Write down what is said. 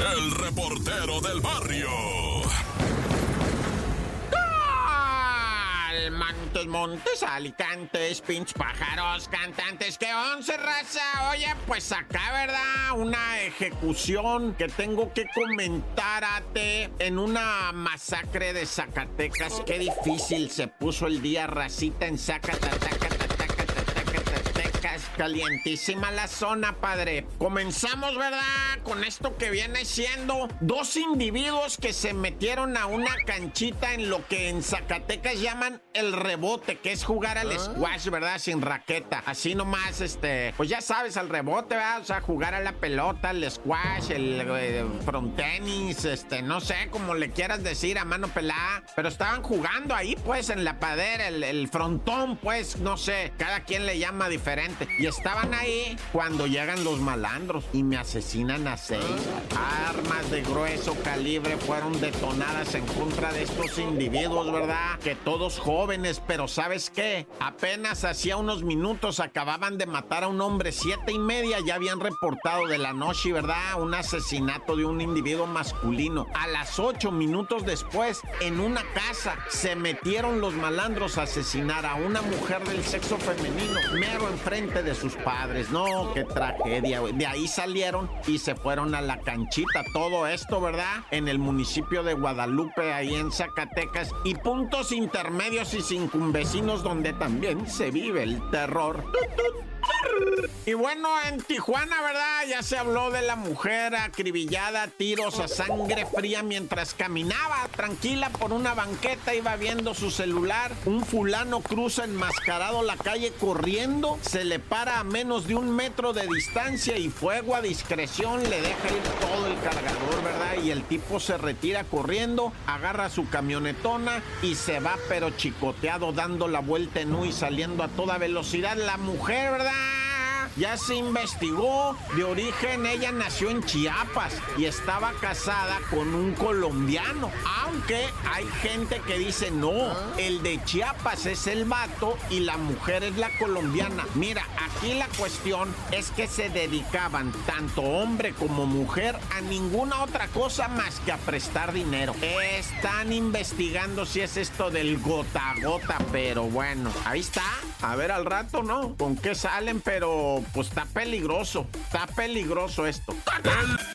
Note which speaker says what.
Speaker 1: el reportero del barrio.
Speaker 2: Montes, montes, alicantes, pinch pájaros, cantantes, que once raza. Oye, pues acá, ¿verdad? Una ejecución que tengo que comentarte en una masacre de Zacatecas. Qué difícil se puso el día racita en Zacatecas calientísima la zona, padre. Comenzamos, ¿verdad? Con esto que viene siendo dos individuos que se metieron a una canchita en lo que en Zacatecas llaman el rebote, que es jugar al ah. squash, ¿verdad? Sin raqueta. Así nomás, este, pues ya sabes, al rebote, ¿verdad? O sea, jugar a la pelota, el squash, el, eh, front tenis, este, no sé, como le quieras decir, a mano pelada. Pero estaban jugando ahí, pues, en la padera, el, el frontón, pues, no sé, cada quien le llama diferente. Y estaban ahí cuando llegan los malandros y me asesinan a seis. Armas de grueso calibre fueron detonadas en contra de estos individuos, ¿verdad? Que todos jóvenes, pero ¿sabes qué? Apenas hacía unos minutos acababan de matar a un hombre, siete y media ya habían reportado de la noche, ¿verdad? Un asesinato de un individuo masculino. A las ocho minutos después, en una casa, se metieron los malandros a asesinar a una mujer del sexo femenino, mero enfrente de sus padres. No, qué tragedia, De ahí salieron y se fueron a la canchita. Todo esto, ¿verdad? En el municipio de Guadalupe, ahí en Zacatecas. Y puntos intermedios y sin donde también se vive el terror. Y bueno, en Tijuana, ¿verdad? Ya se habló de la mujer acribillada, tiros a sangre fría mientras caminaba tranquila por una banqueta, iba viendo su celular. Un fulano cruza enmascarado la calle corriendo, se le para a menos de un metro de distancia y fuego a discreción le deja ir todo el cargador, ¿verdad? Y el tipo se retira corriendo, agarra su camionetona y se va pero chicoteado dando la vuelta en U y saliendo a toda velocidad. La mujer, ¿verdad? Bye. Ya se investigó. De origen ella nació en Chiapas y estaba casada con un colombiano. Aunque hay gente que dice no, el de Chiapas es el vato y la mujer es la colombiana. Mira, aquí la cuestión es que se dedicaban tanto hombre como mujer a ninguna otra cosa más que a prestar dinero. Están investigando si es esto del gota a gota, pero bueno, ahí está. A ver al rato, ¿no? ¿Con qué salen? Pero pues está peligroso. Está peligroso esto.